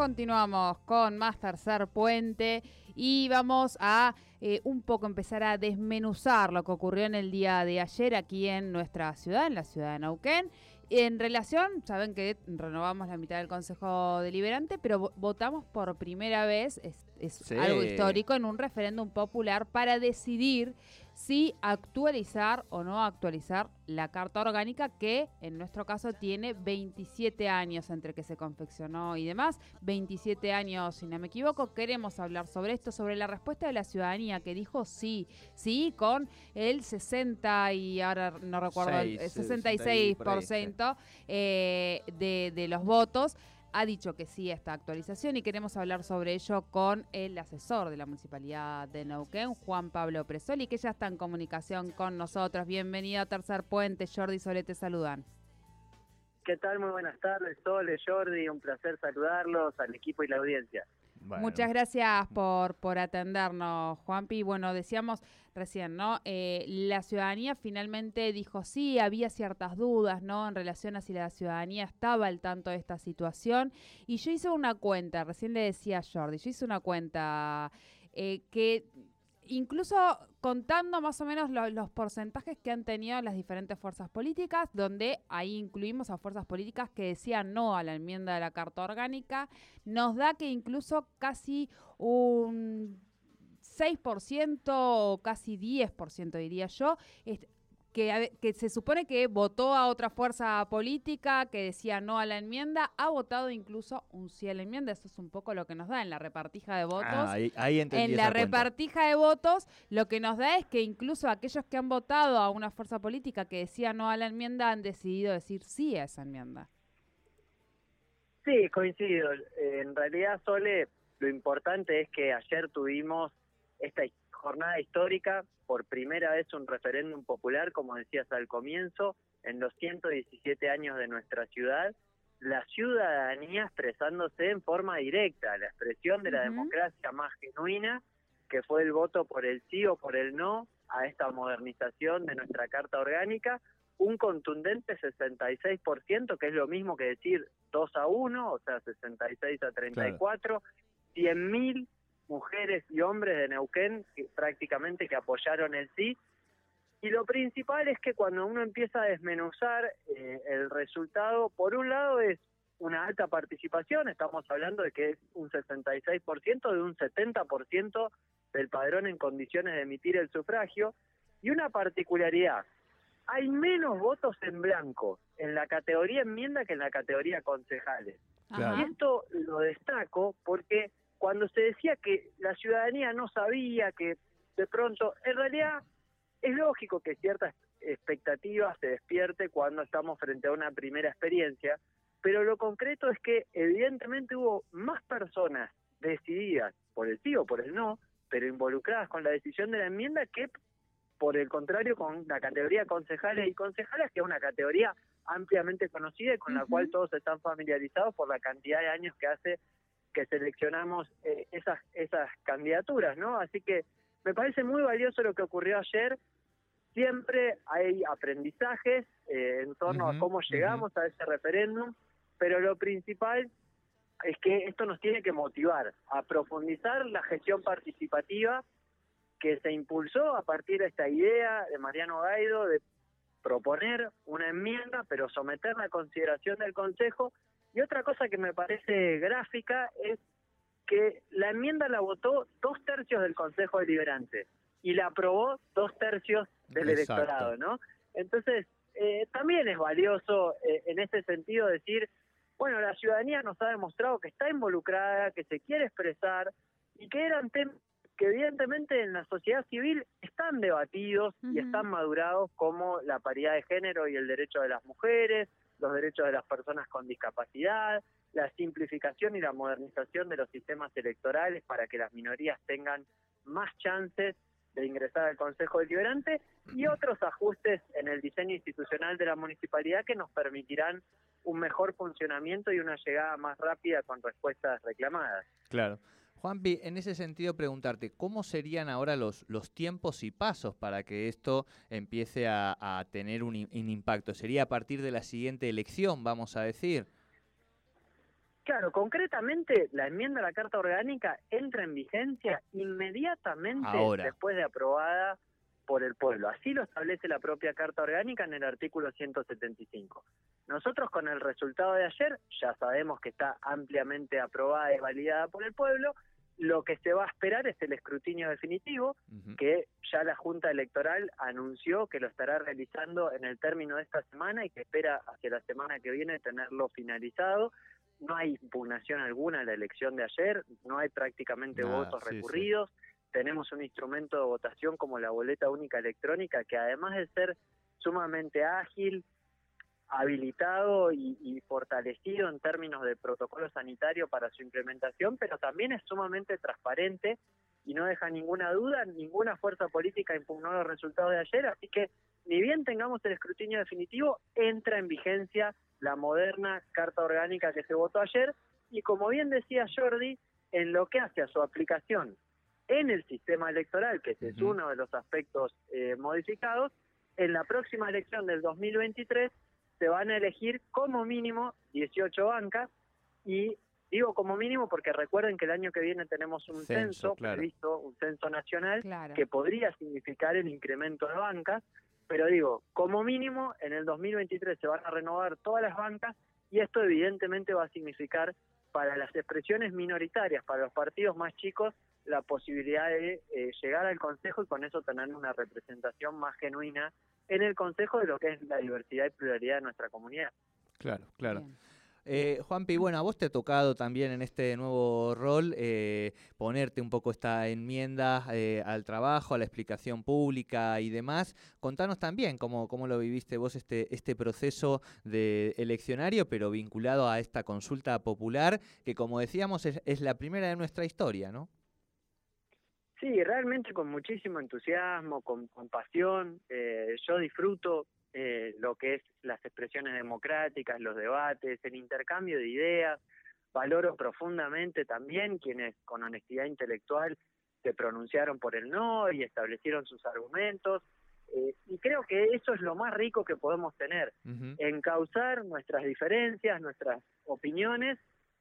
Continuamos con más tercer puente y vamos a eh, un poco empezar a desmenuzar lo que ocurrió en el día de ayer aquí en nuestra ciudad, en la ciudad de Neuquén. En relación, saben que renovamos la mitad del Consejo Deliberante, pero votamos por primera vez, es, algo histórico, en un referéndum popular para decidir si actualizar o no actualizar la Carta Orgánica que en nuestro caso tiene 27 años entre que se confeccionó y demás, 27 años si no me equivoco. Queremos hablar sobre esto, sobre la respuesta de la ciudadanía que dijo sí, sí con el 60 y ahora no recuerdo, el 66% eh, de, de los votos ha dicho que sí a esta actualización y queremos hablar sobre ello con el asesor de la Municipalidad de Neuquén, Juan Pablo Presoli, que ya está en comunicación con nosotros. Bienvenido a Tercer Puente, Jordi Sole te saludan. ¿Qué tal? Muy buenas tardes, Sole, Jordi, un placer saludarlos al equipo y la audiencia. Muchas gracias por, por atendernos, Juanpi. Bueno, decíamos recién, ¿no? Eh, la ciudadanía finalmente dijo sí, había ciertas dudas, ¿no? En relación a si la ciudadanía estaba al tanto de esta situación. Y yo hice una cuenta, recién le decía a Jordi, yo hice una cuenta eh, que incluso contando más o menos los porcentajes que han tenido las diferentes fuerzas políticas, donde ahí incluimos a fuerzas políticas que decían no a la enmienda de la Carta Orgánica, nos da que incluso casi un 6% o casi 10% diría yo, que, que, se supone que votó a otra fuerza política que decía no a la enmienda, ha votado incluso un sí a la enmienda. Eso es un poco lo que nos da en la repartija de votos. Ah, ahí, en la repartija de votos, lo que nos da es que incluso aquellos que han votado a una fuerza política que decía no a la enmienda han decidido decir sí a esa enmienda. Sí, coincido. En realidad, Sole, lo importante es que ayer tuvimos esta jornada histórica, por primera vez un referéndum popular, como decías al comienzo, en los 117 años de nuestra ciudad, la ciudadanía expresándose en forma directa, la expresión de la democracia más genuina, que fue el voto por el sí o por el no a esta modernización de nuestra Carta Orgánica, un contundente 66%, que es lo mismo que decir 2 a 1, o sea, 66 a 34, 100.000 mujeres y hombres de Neuquén que, prácticamente que apoyaron el sí. Y lo principal es que cuando uno empieza a desmenuzar eh, el resultado, por un lado es una alta participación, estamos hablando de que es un 66% de un 70% del padrón en condiciones de emitir el sufragio, y una particularidad, hay menos votos en blanco en la categoría enmienda que en la categoría concejales. Y esto lo destaco porque cuando se decía que la ciudadanía no sabía, que de pronto, en realidad es lógico que ciertas expectativas se despierte cuando estamos frente a una primera experiencia, pero lo concreto es que evidentemente hubo más personas decididas por el sí o por el no, pero involucradas con la decisión de la enmienda que por el contrario con la categoría concejales y concejalas, que es una categoría ampliamente conocida y con la cual todos están familiarizados por la cantidad de años que hace que seleccionamos eh, esas, esas candidaturas, ¿no? Así que me parece muy valioso lo que ocurrió ayer. Siempre hay aprendizajes eh, en torno a cómo llegamos a ese referéndum, pero lo principal es que esto nos tiene que motivar a profundizar la gestión participativa que se impulsó a partir de esta idea de Mariano Gaido de proponer una enmienda, pero someterla a consideración del Consejo y otra cosa que me parece gráfica es que la enmienda la votó dos tercios del Consejo Deliberante y la aprobó dos tercios del electorado, ¿no? Entonces, eh, también es valioso eh, en ese sentido decir, bueno, la ciudadanía nos ha demostrado que está involucrada, que se quiere expresar y que eran temas que evidentemente en la sociedad civil están debatidos y están madurados como la paridad de género y el derecho de las mujeres, los derechos de las personas con discapacidad, la simplificación y la modernización de los sistemas electorales para que las minorías tengan más chances de ingresar al Consejo Deliberante y otros ajustes en el diseño institucional de la municipalidad que nos permitirán un mejor funcionamiento y una llegada más rápida con respuestas reclamadas. Claro. Juanpi, en ese sentido preguntarte, ¿cómo serían ahora los, los tiempos y pasos para que esto empiece a, tener un, impacto? ¿Sería a partir de la siguiente elección, vamos a decir? Claro, concretamente la enmienda a la Carta Orgánica entra en vigencia inmediatamente después de aprobada por el pueblo. Así lo establece la propia Carta Orgánica en el artículo 175. Nosotros con el resultado de ayer ya sabemos que está ampliamente aprobada y validada por el pueblo lo que se va a esperar es el escrutinio definitivo, que ya la Junta Electoral anunció que lo estará realizando en el término de esta semana y que espera hacia la semana que viene tenerlo finalizado. No hay impugnación alguna a la elección de ayer, no hay prácticamente votos recurridos. Tenemos un instrumento de votación como la boleta única electrónica que además de ser sumamente ágil, habilitado y, fortalecido en términos de protocolo sanitario para su implementación, pero también es sumamente transparente y no deja ninguna duda, ninguna fuerza política impugnó los resultados de ayer, así que ni bien tengamos el escrutinio definitivo, entra en vigencia la moderna carta orgánica que se votó ayer y como bien decía Jordi, en lo que hace a su aplicación en el sistema electoral, que es uno de los aspectos eh, modificados, en la próxima elección del 2023 se van a elegir como mínimo 18 bancas y digo como mínimo porque recuerden que el año que viene tenemos un censo, previsto, un censo nacional que podría significar el incremento de bancas, pero digo, como mínimo en el 2023 se van a renovar todas las bancas y esto evidentemente va a significar para las expresiones minoritarias, para los partidos más chicos, la posibilidad de eh, llegar al Consejo y con eso tener una representación más genuina en el Consejo de lo que es la diversidad y pluralidad de nuestra comunidad. Claro, claro. Eh, Juanpi, bueno, a vos te ha tocado también en este nuevo rol eh, ponerte un poco esta enmienda eh, al trabajo, a la explicación pública y demás. Contanos también cómo, cómo lo viviste vos este, este proceso de eleccionario, pero vinculado a esta consulta popular, que como decíamos es, es la primera de nuestra historia, ¿no? Sí, realmente con muchísimo entusiasmo, con, pasión. Eh, yo disfruto eh, lo que es las expresiones democráticas, los debates, el intercambio de ideas. Valoro profundamente también quienes con honestidad intelectual se pronunciaron por el no y establecieron sus argumentos. Eh, y creo que eso es lo más rico que podemos tener, encauzar nuestras diferencias, nuestras opiniones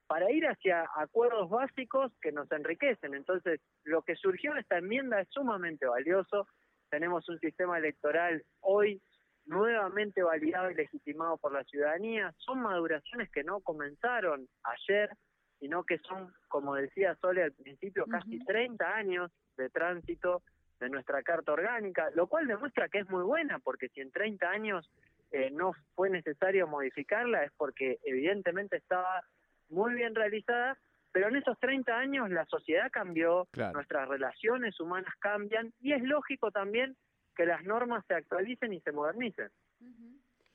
para ir hacia acuerdos básicos que nos enriquecen. Entonces, lo que surgió de esta enmienda es sumamente valioso. Tenemos un sistema electoral hoy nuevamente validado y legitimado por la ciudadanía. Son maduraciones que no comenzaron ayer, sino que son, como decía Sole al principio, casi 30 años de tránsito de nuestra Carta Orgánica, lo cual demuestra que es muy buena, porque si en 30 años eh, no fue necesario modificarla es porque evidentemente estaba muy bien realizada, pero en esos 30 años la sociedad cambió, nuestras relaciones humanas cambian y es lógico también que las normas se actualicen y se modernicen.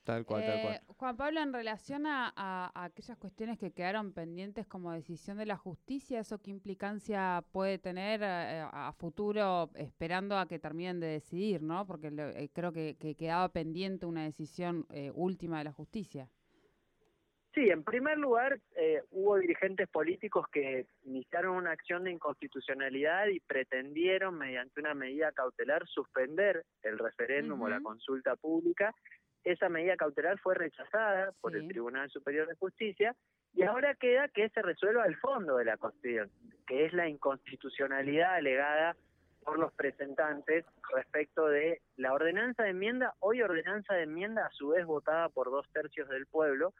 Tal cual, tal cual. Eh, Juan Pablo, en relación a, aquellas cuestiones que quedaron pendientes como decisión de la justicia, ¿eso qué implicancia puede tener eh, a, futuro esperando a que terminen de decidir, no? Porque eh, creo que, quedaba pendiente una decisión última de la justicia. Sí, en primer lugar, eh, hubo dirigentes políticos que iniciaron una acción de inconstitucionalidad y pretendieron, mediante una medida cautelar, suspender el referéndum o la consulta pública. Esa medida cautelar fue rechazada por el Tribunal Superior de Justicia y ahora queda que se resuelva el fondo de la cuestión, que es la inconstitucionalidad alegada por los presentantes respecto de la ordenanza de enmienda, hoy ordenanza de enmienda a su vez votada por dos tercios del pueblo,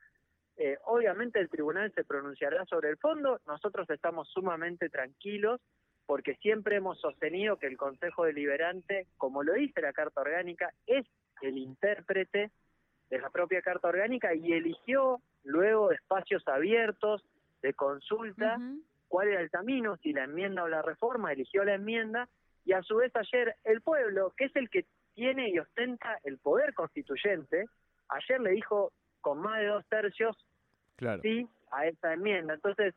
eh, obviamente el tribunal se pronunciará sobre el fondo, nosotros estamos sumamente tranquilos porque siempre hemos sostenido que el Consejo Deliberante, como lo dice la Carta Orgánica, es el intérprete de la propia Carta Orgánica y eligió luego espacios abiertos de consulta cuál era el camino, si la enmienda o la reforma, eligió la enmienda, y a su vez ayer el pueblo, que es el que tiene y ostenta el poder constituyente, ayer le dijo con más de dos tercios sí a esa enmienda. Entonces,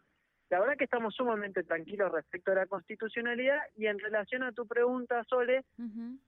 la verdad que estamos sumamente tranquilos respecto a la constitucionalidad y en relación a tu pregunta, Sole,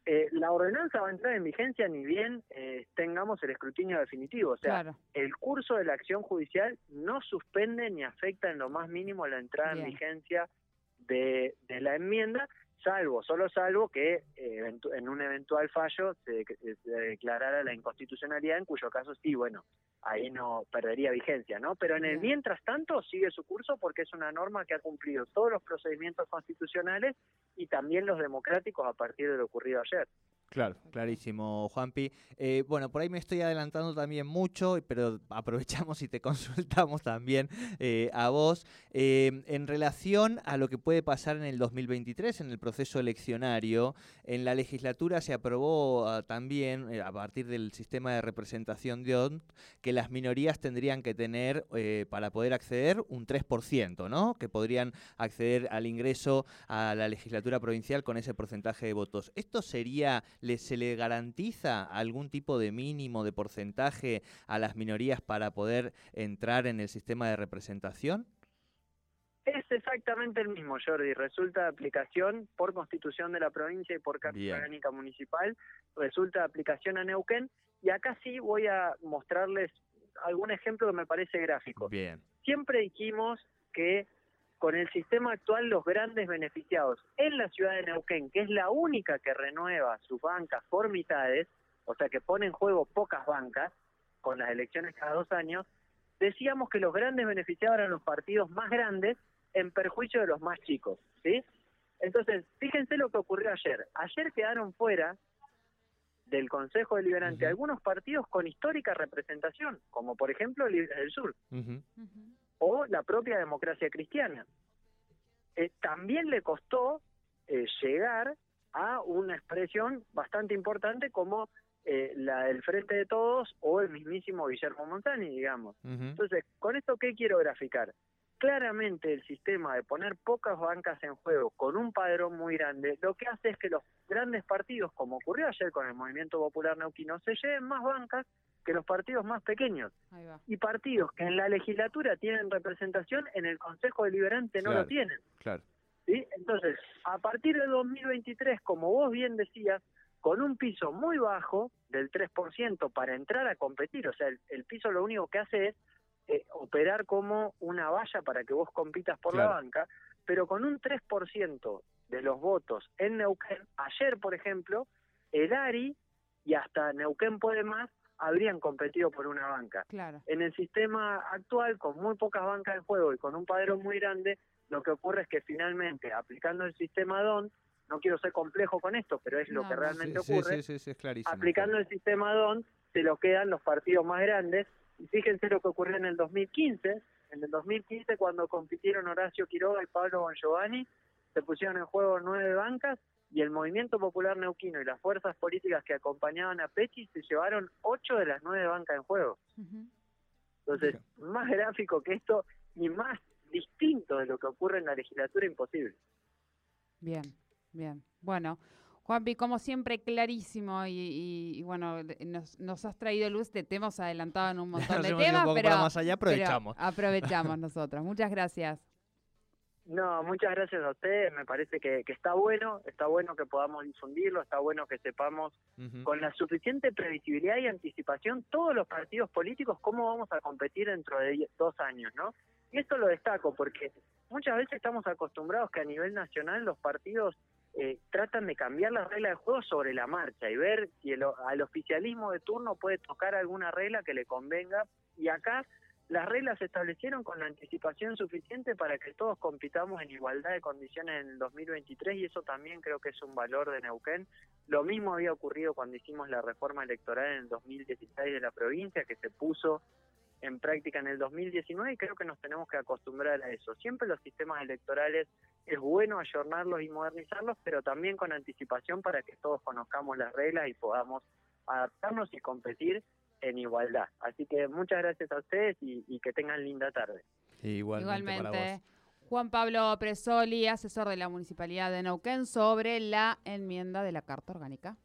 eh, la ordenanza va a entrar en vigencia ni bien eh, tengamos el escrutinio definitivo. O sea, el curso de la acción judicial no suspende ni afecta en lo más mínimo la entrada en vigencia de, de la enmienda, salvo, solo salvo que eh, en un eventual fallo se, declarara la inconstitucionalidad, en cuyo caso sí, bueno, ahí no perdería vigencia, ¿no? Pero en el mientras tanto sigue su curso porque es una norma que ha cumplido todos los procedimientos constitucionales y también los democráticos a partir de lo ocurrido ayer. Claro, clarísimo, Juanpi. Eh, bueno, por ahí me estoy adelantando también mucho, pero aprovechamos y te consultamos también eh, a vos. Eh, en relación a lo que puede pasar en el 2023, en el proceso eleccionario, en la legislatura se aprobó ah, también, a partir del sistema de representación de ONT, que las minorías tendrían que tener, para poder acceder, un 3%, ¿no? Que podrían acceder al ingreso a la legislatura provincial con ese porcentaje de votos. ¿Esto sería ¿se le garantiza algún tipo de mínimo de porcentaje a las minorías para poder entrar en el sistema de representación? Es exactamente el mismo, Jordi. Resulta de aplicación por constitución de la provincia y por carta orgánica municipal. Resulta de aplicación a Neuquén. Y acá sí voy a mostrarles algún ejemplo que me parece gráfico. Bien. Siempre dijimos que con el sistema actual los grandes beneficiados en la ciudad de Neuquén, que es la única que renueva sus bancas por mitades, o sea que pone en juego pocas bancas, con las elecciones cada dos años, decíamos que los grandes beneficiados eran los partidos más grandes en perjuicio de los más chicos, ¿sí? Entonces, fíjense lo que ocurrió ayer. Ayer quedaron fuera del Consejo Deliberante algunos partidos con histórica representación, como por ejemplo Libres del Sur o la propia democracia cristiana. Eh, también le costó eh, llegar a una expresión bastante importante como eh, la del Frente de Todos o el mismísimo Guillermo Montani, digamos. Entonces, ¿con esto qué quiero graficar? Claramente el sistema de poner pocas bancas en juego con un padrón muy grande, lo que hace es que los grandes partidos, como ocurrió ayer con el Movimiento Popular Neuquino, se lleven más bancas que los partidos más pequeños. Y partidos que en la legislatura tienen representación, en el Consejo Deliberante no lo tienen. Claro. ¿Sí? Entonces, a partir de 2023, como vos bien decías, con un piso muy bajo del 3% para entrar a competir, o sea, el, piso lo único que hace es eh, operar como una valla para que vos compitas por la banca, pero con un 3% de los votos en Neuquén, ayer, por ejemplo, el ARI y hasta Neuquén Puede Más habrían competido por una banca. Claro. En el sistema actual, con muy pocas bancas en juego y con un padrón muy grande, lo que ocurre es que finalmente, aplicando el sistema DON, no quiero ser complejo con esto, pero es lo que realmente ocurre, sí, es aplicando el sistema DON, se lo quedan los partidos más grandes. Y fíjense lo que ocurrió en el 2015. En el 2015, cuando compitieron Horacio Quiroga y Pablo Bongiovanni, se pusieron en juego nueve bancas y el movimiento popular neuquino y las fuerzas políticas que acompañaban a Pechi se llevaron ocho de las nueve bancas en juego. Entonces, más gráfico que esto y más distinto de lo que ocurre en la legislatura, imposible. Bien, bien. Bueno, Juanpi, como siempre, clarísimo y, bueno, nos, has traído luz, te, hemos adelantado en un montón de temas, pero, más allá aprovechamos. aprovechamos nosotros. Muchas gracias. No, muchas gracias a ustedes. Me parece que, está bueno, está bueno que podamos difundirlo, está bueno que sepamos con la suficiente previsibilidad y anticipación todos los partidos políticos cómo vamos a competir dentro de dos años, ¿no? Y esto lo destaco porque muchas veces estamos acostumbrados que a nivel nacional los partidos eh, tratan de cambiar las reglas de juego sobre la marcha y ver si el, al oficialismo de turno puede tocar alguna regla que le convenga. Y acá las reglas se establecieron con la anticipación suficiente para que todos compitamos en igualdad de condiciones en el 2023 y eso también creo que es un valor de Neuquén. Lo mismo había ocurrido cuando hicimos la reforma electoral en el 2016 de la provincia, que se puso en práctica en el 2019 y creo que nos tenemos que acostumbrar a eso. Siempre los sistemas electorales es bueno ayornarlos y modernizarlos, pero también con anticipación para que todos conozcamos las reglas y podamos adaptarnos y competir en igualdad. Así que muchas gracias a ustedes y, que tengan linda tarde. Igualmente. Juan Pablo Presoli, asesor de la Municipalidad de Neuquén, sobre la enmienda de la Carta Orgánica.